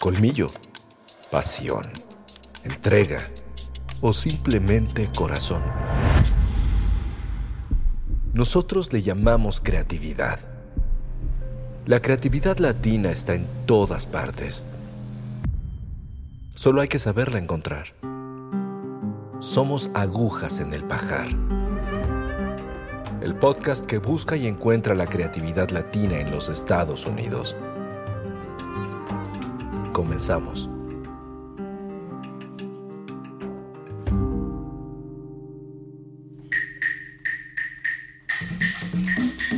colmillo, pasión, entrega o simplemente corazón. Nosotros le llamamos creatividad. La creatividad latina está en todas partes. Solo hay que saberla encontrar. Somos agujas en el pajar. El podcast que busca y encuentra la creatividad latina en los Estados Unidos. Comenzamos.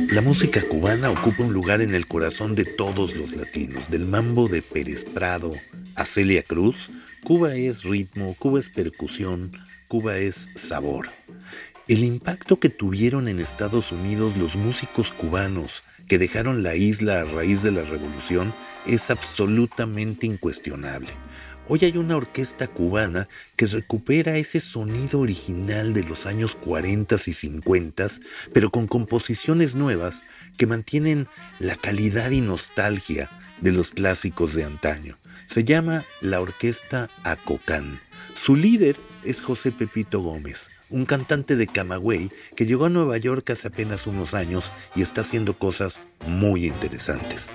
La música cubana ocupa un lugar en el corazón de todos los latinos, del mambo de Pérez Prado a Celia Cruz. Cuba es ritmo, Cuba es percusión, Cuba es sabor. El impacto que tuvieron en Estados Unidos los músicos cubanos que dejaron la isla a raíz de la revolución es absolutamente incuestionable. Hoy hay una orquesta cubana que recupera ese sonido original de los años 40 y 50, pero con composiciones nuevas que mantienen la calidad y nostalgia de los clásicos de antaño. Se llama la Orquesta Acocán. Su líder es José Pepito Gómez, un cantante de Camagüey que llegó a Nueva York hace apenas unos años y está haciendo cosas muy interesantes.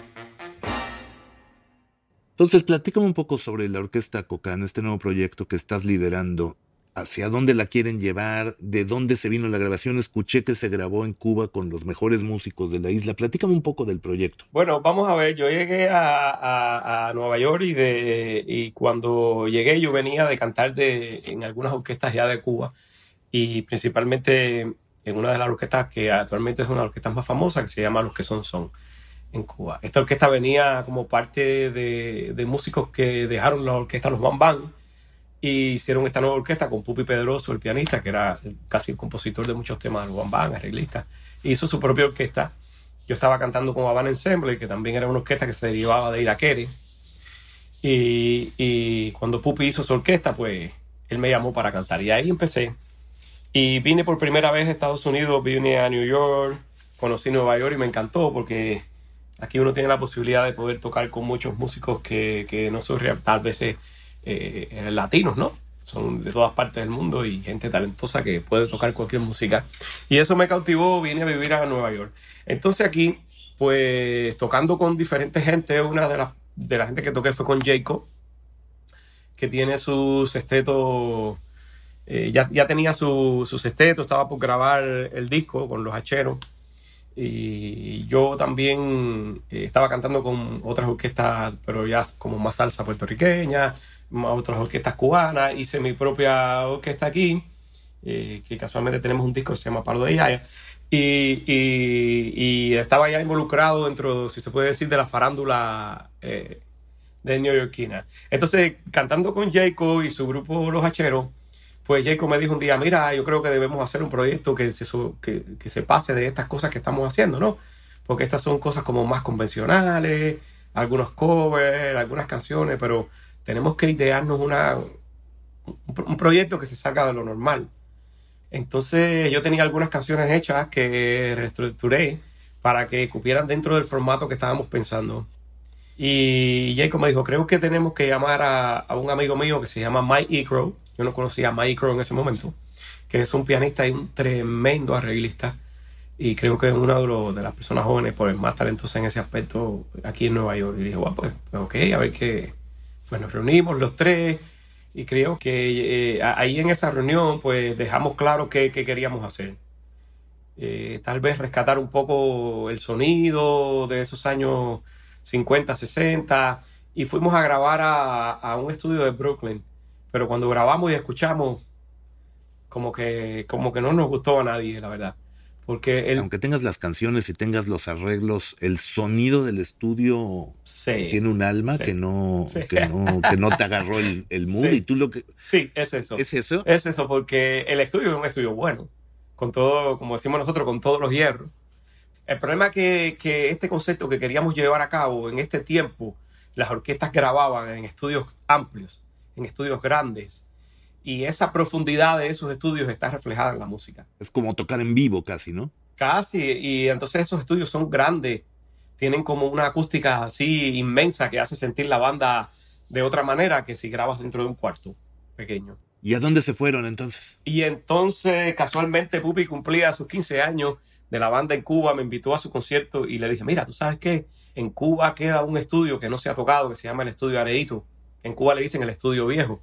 Entonces, platícame un poco sobre la Orquesta Cocán, este nuevo proyecto que estás liderando. ¿Hacia dónde la quieren llevar? ¿De dónde se vino la grabación? Escuché que se grabó en Cuba con los mejores músicos de la isla. Platícame un poco del proyecto. Bueno, vamos a ver, yo llegué a, a- a Nueva York y, de, y cuando llegué yo venía de cantar de, en algunas orquestas ya de Cuba y principalmente en una de las orquestas que actualmente es una de las orquestas más famosas que se llama Los que son son en Cuba. Esta orquesta venía como parte de, de músicos que dejaron la orquesta Los Bam Bam y hicieron esta nueva orquesta con Pupi Pedroso, el pianista, que era casi el compositor de muchos temas de Los Bam Bam, arreglista. Hizo su propia orquesta. Yo estaba cantando con Havana Ensemble, que también era una orquesta que se derivaba de Iraquere. Y, y cuando Pupi hizo su orquesta, pues él me llamó para cantar. Y ahí empecé. Y vine por primera vez a Estados Unidos, vine a New York, conocí Nueva York y me encantó porque aquí uno tiene la posibilidad de poder tocar con muchos músicos que, que no son real- tal vez eh, eh, latinos, ¿no? Son de todas partes del mundo y gente talentosa que puede tocar cualquier música. Y eso me cautivó, vine a vivir a Nueva York. Entonces aquí, pues tocando con diferentes gente, una de las de la gente que toqué fue con Jacob, que tiene sus estetos, eh, ya, ya tenía su- sus estetos, estaba por grabar el disco con los hacheros. Y yo también eh, estaba cantando con otras orquestas, pero ya como más salsa puertorriqueña, otras orquestas cubanas. Hice mi propia orquesta aquí, eh, que casualmente tenemos un disco que se llama Pardo de Yaya. Y, y- y estaba ya involucrado dentro, si se puede decir, de la farándula eh, de neoyorquina. Entonces, cantando con Jacob y su grupo Los Hacheros, pues Jacob me dijo un día, mira, yo creo que debemos hacer un proyecto que se, que, que se pase de estas cosas que estamos haciendo, ¿no? Porque estas son cosas como más convencionales, algunos covers, algunas canciones, pero tenemos que idearnos una, un, pro- un proyecto que se salga de lo normal. Entonces yo tenía algunas canciones hechas que reestructuré para que cupieran dentro del formato que estábamos pensando. Y Jacob me dijo, creo que tenemos que llamar a, a un amigo mío que se llama Mike Ecro. Yo no conocía a Mike Ecro en ese momento, que es un pianista y un tremendo arreglista. Y creo que es una de, los- de las personas jóvenes pues, más talentosas en ese aspecto aquí en Nueva York. Y dije, bueno, pues, ok, a ver qué. Pues nos reunimos los tres y creo que eh, ahí en esa reunión pues dejamos claro qué queríamos hacer. Eh, tal vez rescatar un poco el sonido de esos años 50, 60 y fuimos a grabar a, a un estudio de Brooklyn. Pero cuando grabamos y escuchamos, como que, como que no nos gustó a nadie, la verdad. Porque el, Aunque tengas las canciones y tengas los arreglos, el sonido del estudio sí, tiene un alma Sí. que, no, Sí. que, no, que no te agarró el, el mood Sí. y tú lo que... sí, es eso. ¿Es eso? Es eso, porque el estudio es un estudio bueno, con todo, como decimos nosotros, con todos los hierros. El problema es que, que este concepto que queríamos llevar a cabo en este tiempo, las orquestas grababan en estudios amplios, en estudios grandes, y esa profundidad de esos estudios está reflejada en la música. Es como tocar en vivo casi, ¿no? Casi, y entonces esos estudios son grandes, tienen como una acústica así inmensa que hace sentir la banda de otra manera que si grabas dentro de un cuarto pequeño. ¿Y a dónde se fueron entonces? Y entonces, casualmente, Pupi cumplía sus 15 años de la banda en Cuba, me invitó a su concierto y le dije, mira, tú sabes qué, en Cuba queda un estudio que no se ha tocado, que se llama el Estudio Areito. En Cuba le dicen el Estudio Viejo.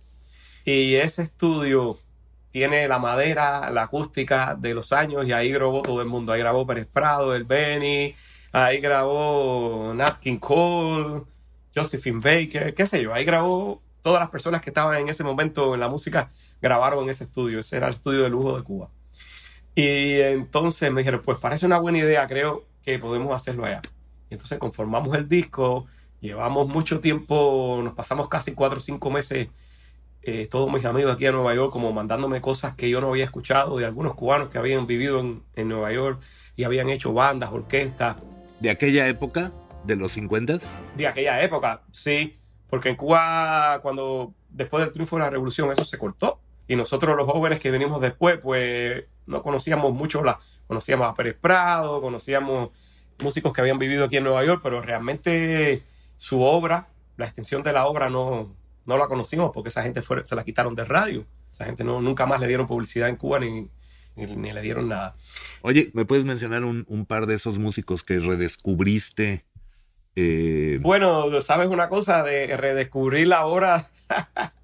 Y ese estudio tiene la madera, la acústica de los años y ahí grabó todo el mundo. Ahí grabó Pérez Prado, el Benny, ahí grabó Nat King Cole, Josephine Baker, qué sé yo. Ahí grabó todas las personas que estaban en ese momento en la música, grabaron en ese estudio. Ese era el estudio de lujo de Cuba. Y entonces me dijeron, pues parece una buena idea, creo que podemos hacerlo allá. Y entonces conformamos el disco, llevamos mucho tiempo, nos pasamos casi cuatro o cinco meses, eh, todos mis amigos aquí en Nueva York, como mandándome cosas que yo no había escuchado de algunos cubanos que habían vivido en, en Nueva York y habían hecho bandas, orquestas, ¿De aquella época? ¿De los 50? de aquella época, sí, porque en Cuba, cuando después del triunfo de la revolución, eso se cortó. Y nosotros, los jóvenes que venimos después, pues no conocíamos mucho, la, conocíamos a Pérez Prado, conocíamos músicos que habían vivido aquí en Nueva York, pero realmente su obra, la extensión de la obra, no, no la conocimos porque esa gente fue, se la quitaron de radio. Esa gente no, nunca más le dieron publicidad en Cuba ni, ni, ni le dieron nada. Oye, ¿me puedes mencionar un, un par de esos músicos que redescubriste? Eh, Bueno, ¿sabes una cosa? De redescubrir la obra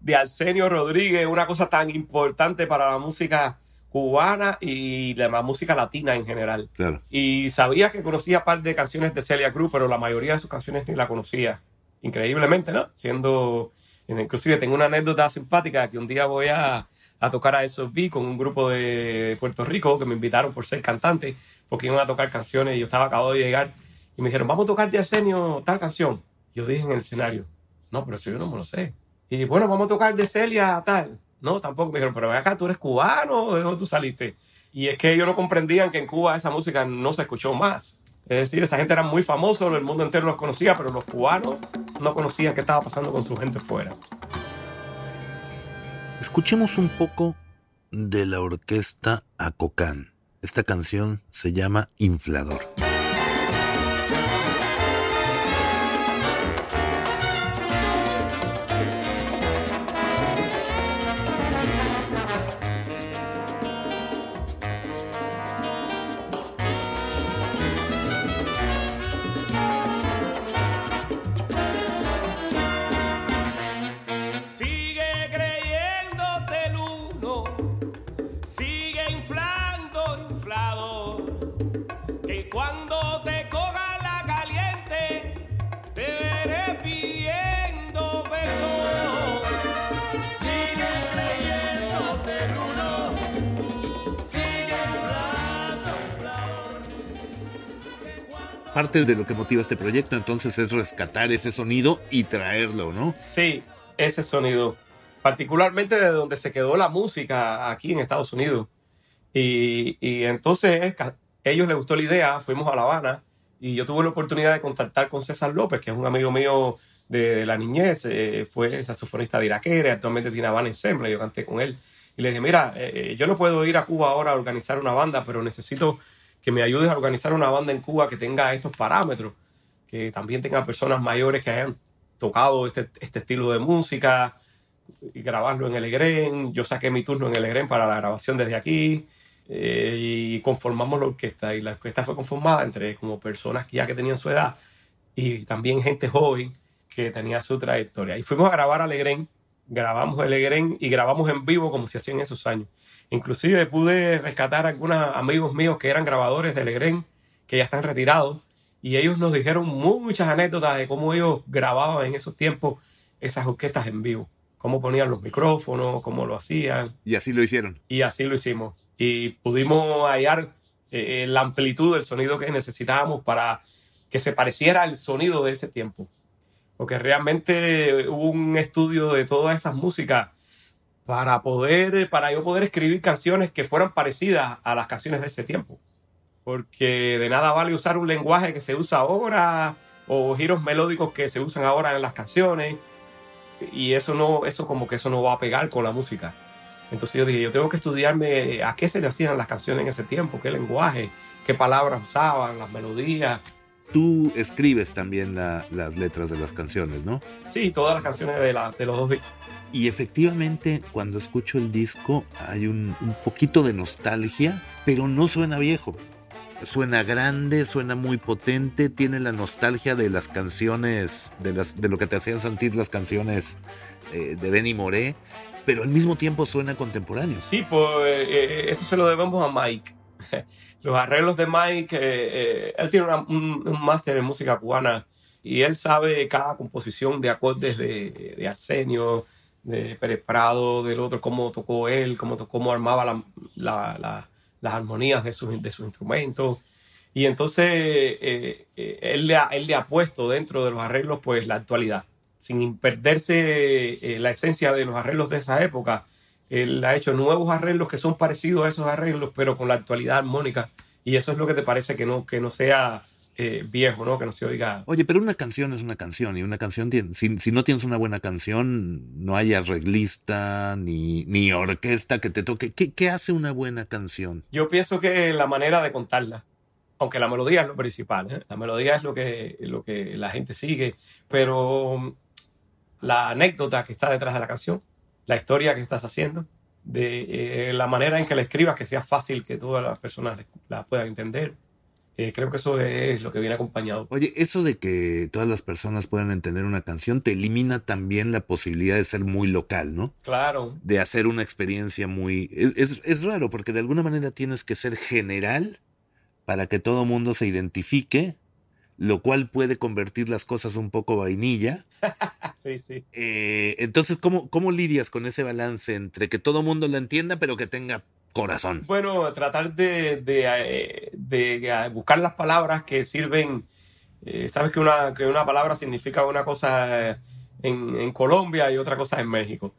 de Arsenio Rodríguez, una cosa tan importante para la música cubana y la música latina en general. claro. Y sabía que conocía par de canciones de Celia Cruz, pero la mayoría de sus canciones ni la conocía. Increíblemente, ¿no? Siendo, inclusive tengo una anécdota simpática que un día voy a, a tocar a SOB con un grupo de Puerto Rico que me invitaron por ser cantante, porque iban a tocar canciones y yo estaba acabado de llegar y me dijeron, vamos a tocar de Arsenio tal canción. Yo dije en el escenario, no, pero eso yo no me lo sé. Y bueno, vamos a tocar de Celia tal. No, tampoco. Me dijeron, pero ven acá, tú eres cubano, ¿de dónde tú saliste? Y es que ellos no comprendían que en Cuba esa música no se escuchó más. Es decir, esa gente era muy famosa, el mundo entero los conocía, pero los cubanos no conocían qué estaba pasando con su gente fuera. Escuchemos un poco de la orquesta Acocán. Esta canción se llama Inflador. Parte de lo que motiva este proyecto entonces es rescatar ese sonido y traerlo, ¿no? Sí, ese sonido. Particularmente de donde se quedó la música aquí en Estados Unidos. Y, y entonces ca- ellos les gustó la idea, fuimos a La Habana y yo tuve la oportunidad de contactar con César López, que es un amigo mío de la niñez, eh, fue saxofonista de Iraquere, actualmente tiene Habana Ensemble, yo canté con él. Y le dije, mira, eh, yo no puedo ir a Cuba ahora a organizar una banda, pero necesito que me ayudes a organizar una banda en Cuba que tenga estos parámetros, que también tenga personas mayores que hayan tocado este, este estilo de música y grabarlo en el EGREN. Yo saqué mi turno en el EGREN para la grabación desde aquí eh, y conformamos la orquesta. Y la orquesta fue conformada entre como personas que ya que tenían su edad y también gente joven que tenía su trayectoria. Y fuimos a grabar al EGREN, grabamos el EGREN y grabamos en vivo como se hacía en esos años. Inclusive pude rescatar a algunos amigos míos que eran grabadores del EGREN, que ya están retirados, y ellos nos dijeron muchas anécdotas de cómo ellos grababan en esos tiempos esas orquestas en vivo, cómo ponían los micrófonos, cómo lo hacían, Y así lo hicieron. y así lo hicimos. Y pudimos hallar eh, la amplitud del sonido que necesitábamos para que se pareciera al sonido de ese tiempo. Porque realmente hubo un estudio de todas esas músicas para poder, para yo poder escribir canciones que fueran parecidas a las canciones de ese tiempo. Porque de nada vale usar un lenguaje que se usa ahora o giros melódicos que se usan ahora en las canciones y eso no, eso como que eso no va a pegar con la música. Entonces yo dije, yo tengo que estudiarme a qué se le hacían las canciones en ese tiempo, qué lenguaje, qué palabras usaban, las melodías. Tú escribes también las letras de las canciones, ¿no? Sí, todas las canciones de, la, de los dos discos. Y efectivamente, cuando escucho el disco hay un, un poquito de nostalgia, pero no suena viejo suena grande, suena muy potente, tiene la nostalgia de las canciones, de, las, de lo que te hacían sentir las canciones eh, de Benny Moré, pero al mismo tiempo suena contemporáneo. Sí, pues eh, eh, eso se lo debemos a Mike. Los arreglos de Mike, él tiene un, máster en música cubana y él sabe cada composición de acordes de, Arsenio, de Pérez Prado, del otro, cómo tocó él, cómo, cómo armaba la las armonías de sus de su instrumentos. Y entonces eh, eh, él, le ha, él le ha puesto dentro de los arreglos pues la actualidad, sin perderse eh, la esencia de los arreglos de esa época. Él ha hecho nuevos arreglos que son parecidos a esos arreglos, pero con la actualidad armónica. Y eso es lo que te parece que no, que no sea eh, viejo, ¿no? Que no se oiga. Oye, pero una canción es una canción y una canción tiene, si, si no tienes una buena canción, no hay arreglista ni, ni orquesta que te toque. ¿Qué, ¿Qué, hace una buena canción? Yo pienso que la manera de contarla, aunque la melodía es lo principal, ¿eh? la melodía es lo que, lo que la gente sigue, pero mm, la anécdota que está detrás de la canción, la historia que estás haciendo, de eh, la manera en que la escribas, que sea fácil que todas las personas la puedan entender eh, creo que eso es lo que viene acompañado. Oye, eso de que todas las personas puedan entender una canción te elimina también la posibilidad de ser muy local, ¿no? Claro. De hacer una experiencia muy... Es, es, raro porque de alguna manera tienes que ser general para que todo mundo se identifique, lo cual puede convertir las cosas un poco vainilla. sí, sí. Eh, entonces, ¿cómo, ¿cómo lidias con ese balance entre que todo mundo lo entienda pero que tenga corazón? Bueno, tratar de, de, eh, buscar las palabras que sirven. Eh, Sabes que una, que una palabra significa una cosa en, en, Colombia y otra cosa en México.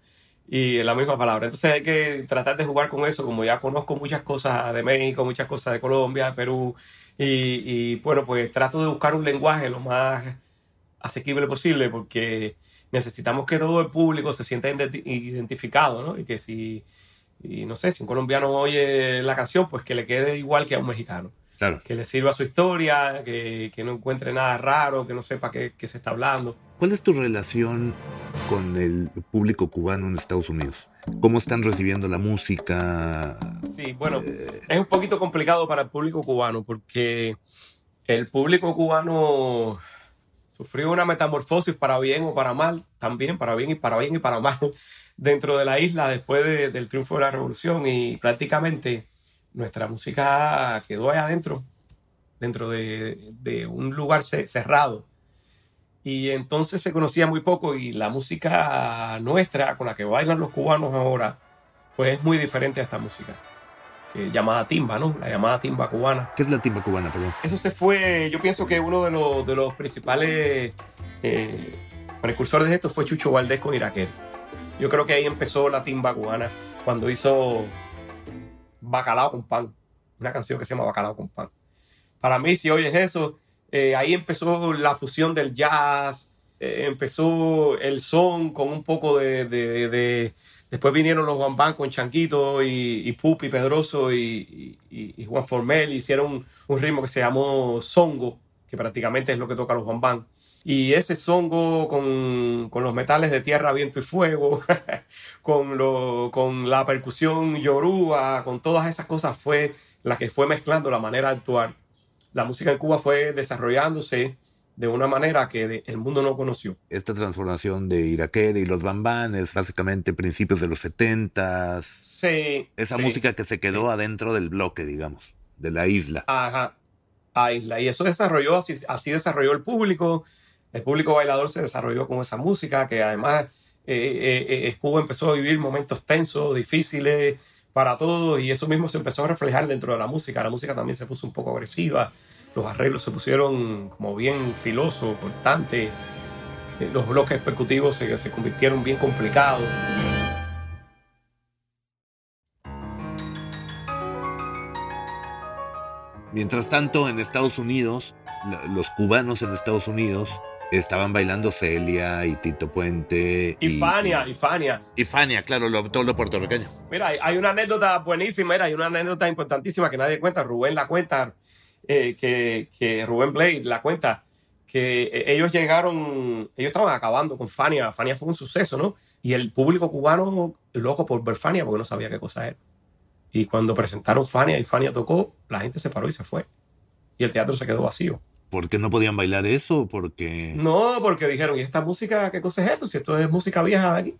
Y la misma palabra. Entonces hay que tratar de jugar con eso, como ya conozco muchas cosas de México, muchas cosas de Colombia, Perú. Y, y bueno, pues trato de buscar un lenguaje lo más asequible posible porque necesitamos que todo el público se sienta identificado, ¿no? Y que si y no sé, si un colombiano oye la canción, pues que le quede igual que a un mexicano. Claro. Que le sirva su historia, que, que no encuentre nada raro, que no sepa qué, qué, se está hablando. ¿Cuál es tu relación con el público cubano en Estados Unidos? ¿Cómo están recibiendo la música? Sí, bueno, eh... es un poquito complicado para el público cubano porque el público cubano sufrió una metamorfosis para bien o para mal, también para bien y para bien y para mal dentro de la isla después del triunfo de la revolución y prácticamente nuestra música quedó ahí adentro, dentro de, un lugar cerrado. Y entonces se conocía muy poco y la música nuestra, con la que bailan los cubanos ahora, pues es muy diferente a esta música. Que llamada timba, ¿no? La llamada timba cubana. ¿Qué es la timba cubana, perdón? Eso se fue, yo pienso que uno de los, de los principales eh, precursores de esto fue Chucho Valdés con Iraquel. Yo creo que ahí empezó la timba cubana cuando hizo Bacalao con pan, una canción que se llama Bacalao con pan. Para mí, si oyes eso, eh, ahí empezó la fusión del jazz, eh, empezó el son con un poco de, de, de Después vinieron los Bambán con Chanquito y, y Pupi Pedroso y, y, Juan Formel. Hicieron un, ritmo que se llamó Songo, que prácticamente es lo que toca los Bambán. Y ese songo con, con, los metales de tierra, viento y fuego, con, lo, con la percusión yoruba, con todas esas cosas fue la que fue mezclando la manera de actuar. La música en Cuba fue desarrollándose de una manera que el mundo no conoció. Esta transformación de Iraquere y los Bambanes, básicamente principios de los 70 Sí. Esa sí, música que se quedó sí. adentro del bloque, digamos, de la isla. Ajá, a isla. Y eso desarrolló, así, así desarrolló el público el público bailador se desarrolló con esa música, que además eh, eh, eh, Cuba empezó a vivir momentos tensos, difíciles, para todos y eso mismo se empezó a reflejar dentro de la música. La música también se puso un poco agresiva, los arreglos se pusieron como bien filosos, cortantes, eh, los bloques percutivos se, se convirtieron bien complicados. Mientras tanto, en Estados Unidos, los cubanos en Estados Unidos estaban bailando Celia y Tito Puente. Y, Fania, y, Fania. Y Fania, claro, lo, todo lo puertorriqueño. Mira, hay, una anécdota buenísima, mira, hay una anécdota importantísima que nadie cuenta, Rubén la cuenta, eh, que, que Rubén Blade la cuenta, que eh, ellos llegaron, ellos estaban acabando con Fania, Fania fue un suceso, ¿no? Y el público cubano loco por ver Fania porque no sabía qué cosa era. Y cuando presentaron Fania y Fania tocó, la gente se paró y se fue. Y el teatro se quedó vacío. ¿Por qué no podían bailar eso? Porque... No, porque dijeron, ¿y esta música qué cosa es esto? Si esto es música vieja de aquí.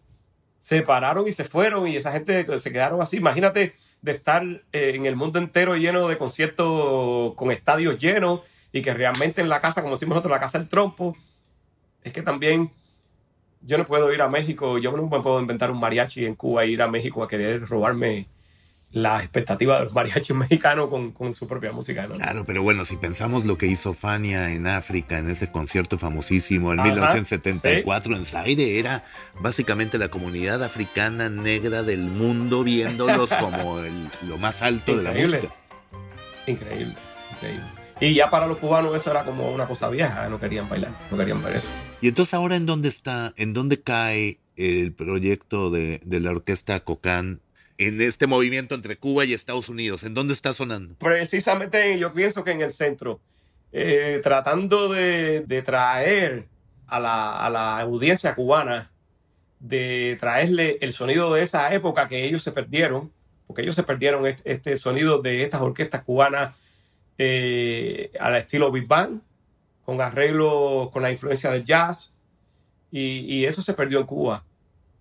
Se pararon y se fueron y esa gente se quedaron así. Imagínate de estar eh, en el mundo entero lleno de conciertos con estadios llenos y que realmente en la casa, como decimos nosotros, la casa del trompo, es que también yo no puedo ir a México, yo no me puedo inventar un mariachi en Cuba e ir a México a querer robarme la expectativa de los mariachis mexicanos con, con su propia música. ¿no? Claro, pero bueno, si pensamos lo que hizo Fania en África, en ese concierto famosísimo en 1974 en Zaire, era básicamente la comunidad africana negra del mundo viéndolos como el, lo más alto de la música. Increíble, increíble. Y ya para los cubanos eso era como una cosa vieja, no querían bailar, no querían ver eso. Y entonces ahora en dónde está, en dónde cae el proyecto de, de la orquesta Cocán en este movimiento entre Cuba y Estados Unidos? ¿En dónde está sonando? Precisamente yo pienso que en el centro, eh, tratando de, traer a la, audiencia cubana, de traerle el sonido de esa época que ellos se perdieron, porque ellos se perdieron este, sonido de estas orquestas cubanas eh, al estilo Big Bang, con arreglos con la influencia del jazz, y, y, eso se perdió en Cuba.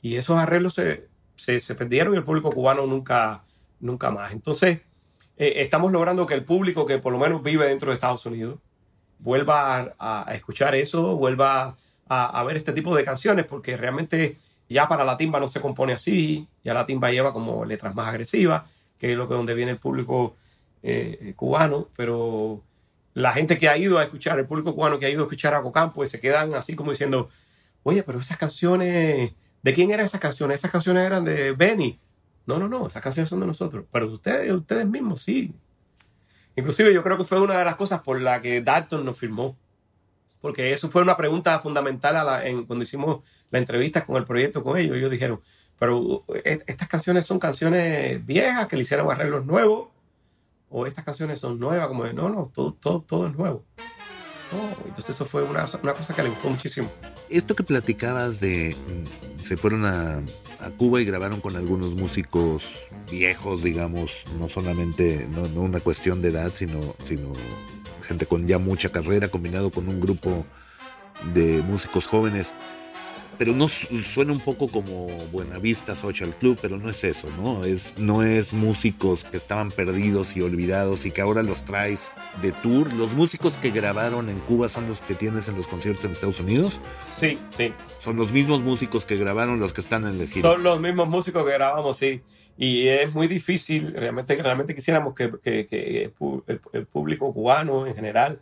Y esos arreglos se, se, perdieron y el público cubano nunca, nunca más. Entonces, eh, estamos logrando que el público que por lo menos vive dentro de Estados Unidos vuelva a, escuchar eso, vuelva a, ver este tipo de canciones, porque realmente ya para la timba no se compone así, ya la timba lleva como letras más agresivas, que es lo que donde viene el público eh, cubano, pero la gente que ha ido a escuchar, el público cubano que ha ido a escuchar a Cocán, pues se quedan así como diciendo, oye, pero esas canciones ¿De quién eran esas canciones? Esas canciones eran de Benny. No, no, no, esas canciones son de nosotros. Pero ustedes, ustedes mismos sí. Inclusive yo creo que fue una de las cosas por la que Dalton nos firmó. Porque eso fue una pregunta fundamental en, cuando hicimos la entrevista con el proyecto con ellos. Ellos dijeron, pero e, estas canciones son canciones viejas que le hicieron arreglos nuevos. O estas canciones son nuevas, como de, no, no, todo, todo, todo es nuevo. Entonces eso fue una, una cosa que le gustó muchísimo. Esto que platicabas de mm, se fueron a, Cuba y grabaron con algunos músicos viejos, digamos, no solamente no, no, una cuestión de edad, sino, sino gente con ya mucha carrera combinado con un grupo de músicos jóvenes pero no suena un poco como Buenavista Social Club, pero no es eso, ¿no? Es, no es músicos que estaban perdidos y olvidados y que ahora los traes de tour. ¿Los músicos que grabaron en Cuba son los que tienes en los conciertos en Estados Unidos? Sí, sí. Son los mismos músicos que grabaron los que están en el gira. Son los mismos músicos que grabamos, sí. Y es muy difícil, realmente, realmente quisiéramos que, el público cubano en general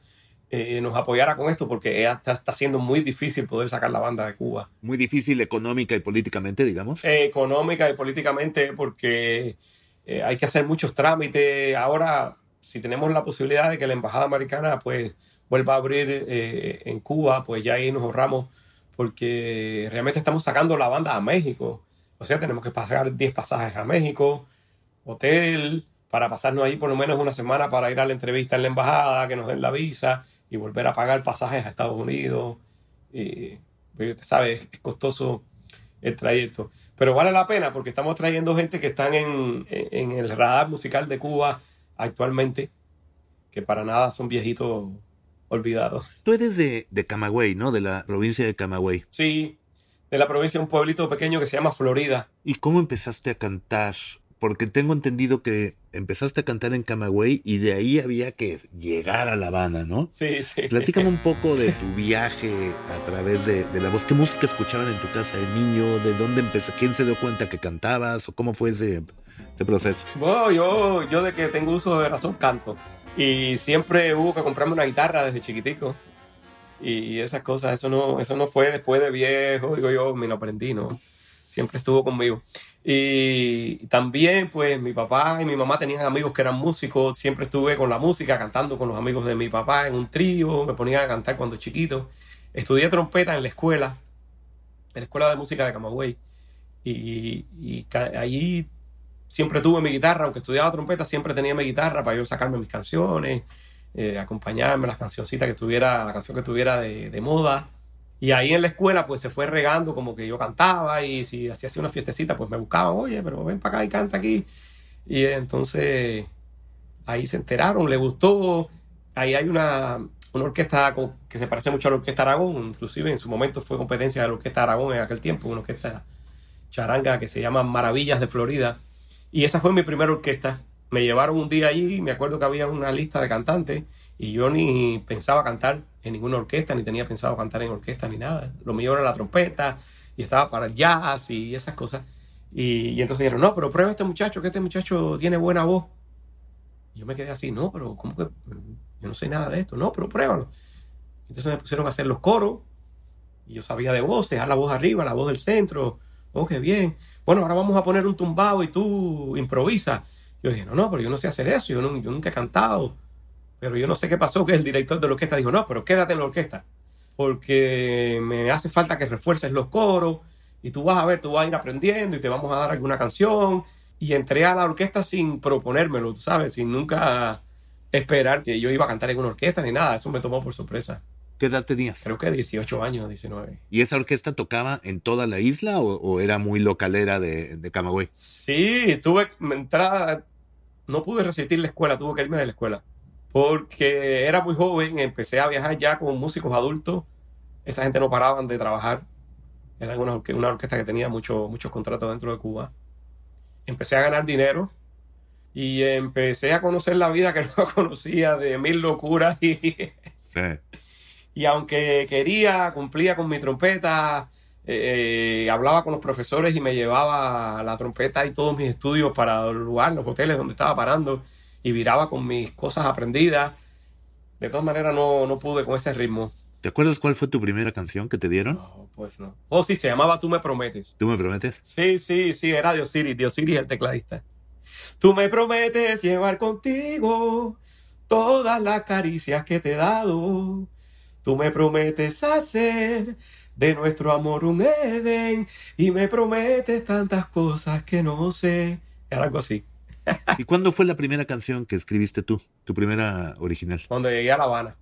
eh, nos apoyara con esto porque está, está, siendo muy difícil poder sacar la banda de Cuba. Muy difícil económica y políticamente, digamos. Eh, económica y políticamente porque eh, hay que hacer muchos trámites. Ahora, si tenemos la posibilidad de que la embajada americana pues vuelva a abrir en Cuba, pues ya ahí nos ahorramos porque realmente estamos sacando la banda a México. O sea, tenemos que pagar 10 pasajes a México, hotel, para pasarnos ahí por lo menos una semana para ir a la entrevista en la embajada, que nos den la visa y volver a pagar pasajes a Estados Unidos. Y, pues, usted sabe, es, costoso el trayecto. Pero vale la pena porque estamos trayendo gente que están en, el radar musical de Cuba actualmente, que para nada son viejitos olvidados. Tú eres de, de Camagüey, ¿no? De la provincia de Camagüey. Sí, de la provincia, un pueblito pequeño que se llama Florida. ¿Y cómo empezaste a cantar Porque tengo entendido que empezaste a cantar en Camagüey y de ahí había que llegar a La Habana, ¿no? Sí, sí. Platícame un poco de tu viaje a través de, de la voz. ¿Qué música escuchaban en tu casa de niño? ¿De dónde empezó? ¿Quién se dio cuenta que cantabas? ¿O cómo fue ese, ese proceso? Bueno, yo, yo de que tengo uso de razón canto. Y siempre hubo que comprarme una guitarra desde chiquitico. Y esas cosas, eso no, eso no fue después de viejo, digo yo, me lo aprendí, ¿no? Siempre estuvo conmigo. Y también, pues, mi papá y mi mamá tenían amigos que eran músicos. Siempre estuve con la música, cantando con los amigos de mi papá en un trío. Me ponían a cantar cuando chiquito. Estudié trompeta en la escuela, en la escuela de música de Camagüey. Y, y allí siempre tuve mi guitarra, aunque estudiaba trompeta, siempre tenía mi guitarra para yo sacarme mis canciones, eh, acompañarme las cancioncitas que tuviera, la canción que tuviera de, de, moda. Y ahí en la escuela pues se fue regando como que yo cantaba y si hacía así una fiestecita pues me buscaban, oye, pero ven para acá y canta aquí. Y entonces ahí se enteraron, le gustó. Ahí hay una, una orquesta que se parece mucho a la Orquesta Aragón, inclusive en su momento fue competencia de la Orquesta Aragón en aquel tiempo, una orquesta charanga que se llama Maravillas de Florida y esa fue mi primera orquesta. Me llevaron un día allí, me acuerdo que había una lista de cantantes y yo ni pensaba cantar en ninguna orquesta, ni tenía pensado cantar en orquesta ni nada. Lo mío era la trompeta y estaba para jazz y esas cosas. Y, entonces dijeron, no, pero prueba a este muchacho, que este muchacho tiene buena voz. Y yo me quedé así, no, pero ¿cómo que? Yo no sé nada de esto, no, pero pruébalo. Entonces me pusieron a hacer los coros y yo sabía de voces, a la voz arriba, la voz del centro, oh, qué bien. Bueno, ahora vamos a poner un tumbado y tú improvisa. Yo dije, no, no, pero yo no sé hacer eso, yo nunca he cantado. Pero yo no sé qué pasó, que el director de la orquesta dijo, no, pero quédate en la orquesta, porque me hace falta que refuerces los coros y tú vas a ver, tú vas a ir aprendiendo y te vamos a dar alguna canción. Y entré a la orquesta sin proponérmelo, tú sabes, sin nunca esperar que yo iba a cantar en una orquesta ni nada, eso me tomó por sorpresa. ¿Qué edad tenías? Creo que 18 años, 19. ¿Y esa orquesta tocaba en toda la isla o, o era muy localera de, de, Camagüey? Sí, tuve entrada, no pude resistir la escuela, tuve que irme de la escuela. Porque era muy joven, empecé a viajar ya con músicos adultos. Esa gente no paraban de trabajar. Era una, una orquesta que tenía mucho, muchos contratos dentro de Cuba. Empecé a ganar dinero y empecé a conocer la vida que no conocía de mil locuras y... Sí y aunque quería, cumplía con mi trompeta, eh, hablaba con los profesores y me llevaba la trompeta y todos mis estudios para el lugar, los hoteles donde estaba parando y viraba con mis cosas aprendidas. De todas maneras no, no pude con ese ritmo. ¿Te acuerdas cuál fue tu primera canción que te dieron? No, pues no. Oh, sí, se llamaba Tú me prometes. ¿Tú me prometes? Sí, sí, sí, era Diosiris, Diosiris el tecladista. Tú me prometes llevar contigo todas las caricias que te he dado Tú me prometes hacer de nuestro amor un Edén y me prometes tantas cosas que no sé. Era algo así. ¿Y cuándo fue la primera canción que escribiste tú? Tu primera original. Cuando llegué a La Habana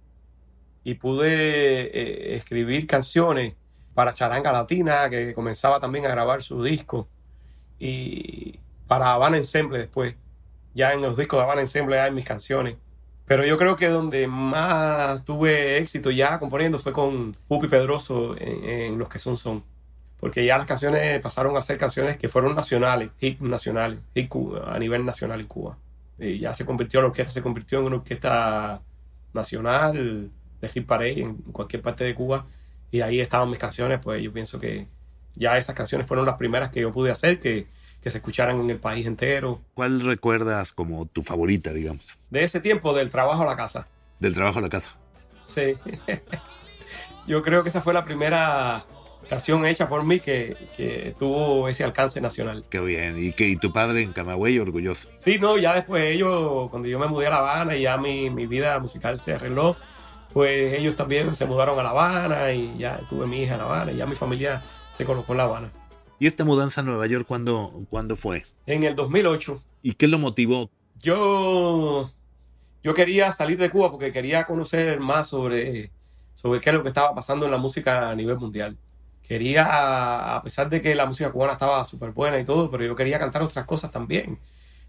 y pude eh, escribir canciones para Charanga Latina, que comenzaba también a grabar su disco, y para Habana Ensemble después. Ya en los discos de Habana Ensemble hay mis canciones. Pero yo creo que donde más tuve éxito ya componiendo fue con Pupi Pedroso en, Los que son son. Porque ya las canciones pasaron a ser canciones que fueron nacionales, hit nacionales, hit a nivel nacional en Cuba. Y ya se convirtió, la orquesta se convirtió en una orquesta nacional de hit parade en cualquier parte de Cuba. Y ahí estaban mis canciones, pues yo pienso que ya esas canciones fueron las primeras que yo pude hacer, que que se escucharan en el país entero. ¿Cuál recuerdas como tu favorita, digamos? De ese tiempo, del trabajo a la casa. Del trabajo a la casa. Sí. Yo creo que esa fue la primera canción hecha por mí que, que, tuvo ese alcance nacional. Qué bien. ¿Y, que, y tu padre en Camagüey orgulloso? Sí, no, ya después ellos, cuando yo me mudé a La Habana y ya mi, mi vida musical se arregló, pues ellos también se mudaron a La Habana y ya tuve mi hija en La Habana y ya mi familia se colocó en La Habana. ¿Y esta mudanza a Nueva York cuándo, cuándo fue? En el 2008. ¿Y qué lo motivó? Yo, yo quería salir de Cuba porque quería conocer más sobre, sobre qué es lo que estaba pasando en la música a nivel mundial. Quería, a pesar de que la música cubana estaba súper buena y todo, pero yo quería cantar otras cosas también.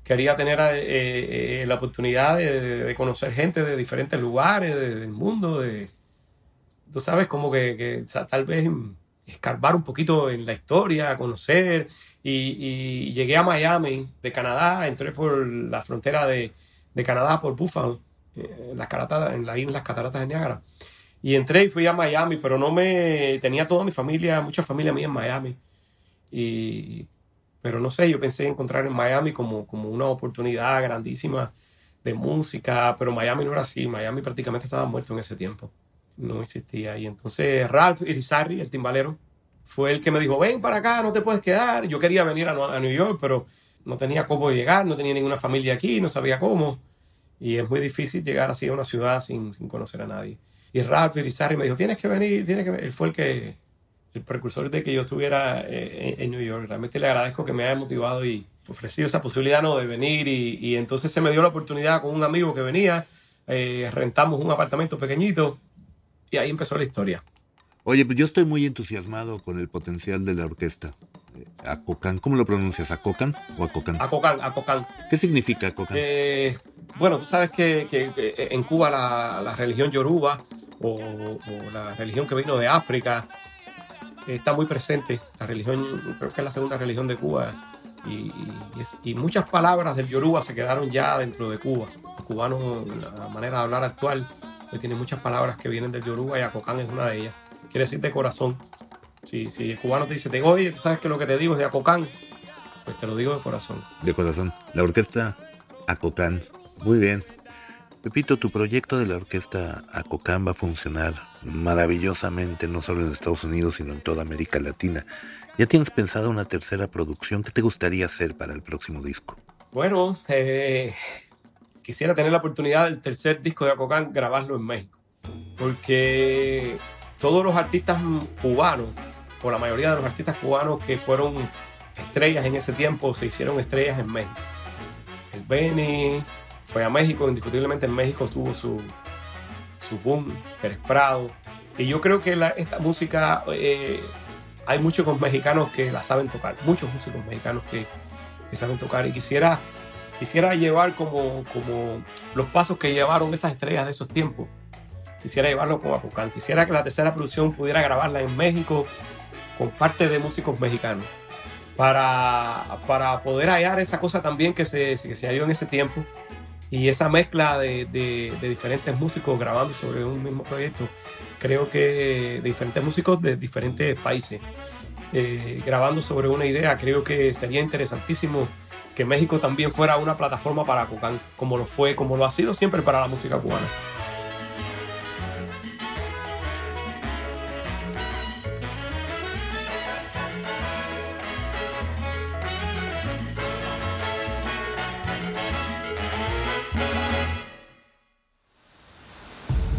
Quería tener eh, eh, la oportunidad de, de, conocer gente de diferentes lugares del mundo. De, tú sabes, como que, tal vez escarbar un poquito en la historia, conocer. Y, llegué a Miami, de Canadá, entré por la frontera de, de Canadá, por Buffalo, eh, en las, en, la, en las cataratas de Niágara. Y entré y fui a Miami, pero no me... Tenía toda mi familia, mucha familia mía en Miami. Y, pero no sé, yo pensé encontrar en Miami como, como una oportunidad grandísima de música, pero Miami no era así. Miami prácticamente estaba muerto en ese tiempo. No existía. Y entonces Ralph Irizarry, el timbalero, fue el que me dijo, ven para acá, no te puedes quedar. Yo quería venir a, New York, pero no tenía cómo llegar, no tenía ninguna familia aquí, no sabía cómo. Y es muy difícil llegar así a una ciudad sin, sin conocer a nadie. Y Ralph Irizarry me dijo, tienes que venir, tienes que venir. Él fue el que, el precursor de que yo estuviera eh, en New York. Realmente le agradezco que me haya motivado y ofrecido esa posibilidad ¿no? de venir. Y, y entonces se me dio la oportunidad con un amigo que venía. Eh, rentamos un apartamento pequeñito y ahí empezó la historia. Oye, pues yo estoy muy entusiasmado con el potencial de la orquesta. Eh, Acocan, ¿cómo lo pronuncias? ¿Acocan o Acocan? Acocan, Acocan. ¿Qué significa Acocan? Eh, bueno, tú sabes que, en Cuba la, religión yoruba o, la religión que vino de África está muy presente. La religión, creo que es la segunda religión de Cuba. Y, muchas palabras del yoruba se quedaron ya dentro de Cuba. El cubano, la manera de hablar actual, tiene muchas palabras que vienen del yoruba y Acocán es una de ellas. Quiere decir de corazón. Si, si el cubano te dice, oye, tú sabes que lo que te digo es de Acocán, pues te lo digo de corazón. De corazón. La orquesta Acocán. Muy bien. Pepito, tu proyecto de la orquesta Acocán va a funcionar maravillosamente, no solo en Estados Unidos, sino en toda América Latina. ¿Ya tienes pensado una tercera producción? ¿Qué te gustaría hacer para el próximo disco? Bueno, eh, quisiera tener la oportunidad del tercer disco de Acocán grabarlo en México. Porque todos los artistas cubanos, o la mayoría de los artistas cubanos que fueron estrellas en ese tiempo, se hicieron estrellas en México. El Benny fue a México, indiscutiblemente en México tuvo su, su boom, Pérez Prado. Y yo creo que esta música, eh, hay muchos mexicanos que la saben tocar, muchos músicos mexicanos que, que saben tocar. Y quisiera quisiera llevar como, como los pasos que llevaron esas estrellas de esos tiempos. Quisiera llevarlo como Apucán. Quisiera que la tercera producción pudiera grabarla en México con parte de músicos mexicanos. Para, para poder hallar esa cosa también que se, que se halló en ese tiempo y esa mezcla de, diferentes músicos grabando sobre un mismo proyecto. Creo que de diferentes músicos de diferentes países eh, grabando sobre una idea, creo que sería interesantísimo que México también fuera una plataforma para Cucán, como lo fue, como lo ha sido siempre para la música cubana.